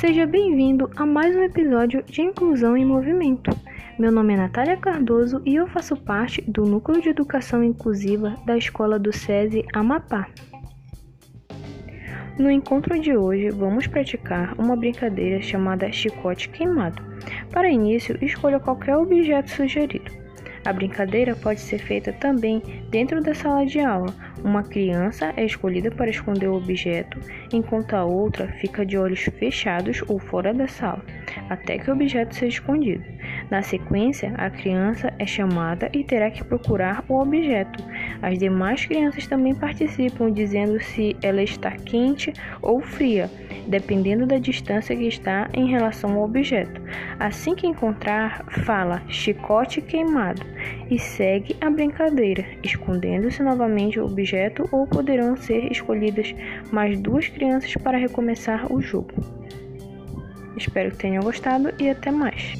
Seja bem-vindo a mais um episódio de Inclusão em Movimento. Meu nome é Natália Cardoso e eu faço parte do Núcleo de Educação Inclusiva da Escola do SESI Amapá. No encontro de hoje, vamos praticar uma brincadeira chamada chicote queimado. Para início, escolha qualquer objeto sugerido. A brincadeira pode ser feita também dentro da sala de aula. Uma criança é escolhida para esconder o objeto, enquanto a outra fica de olhos fechados ou fora da sala, até que o objeto seja escondido. Na sequência, a criança é chamada e terá que procurar o objeto. As demais crianças também participam, dizendo se ela está quente ou fria, dependendo da distância que está em relação ao objeto. Assim que encontrar, fala chicote queimado e segue a brincadeira, escondendo-se novamente o objeto ou poderão ser escolhidas mais duas crianças para recomeçar o jogo. Espero que tenham gostado e até mais!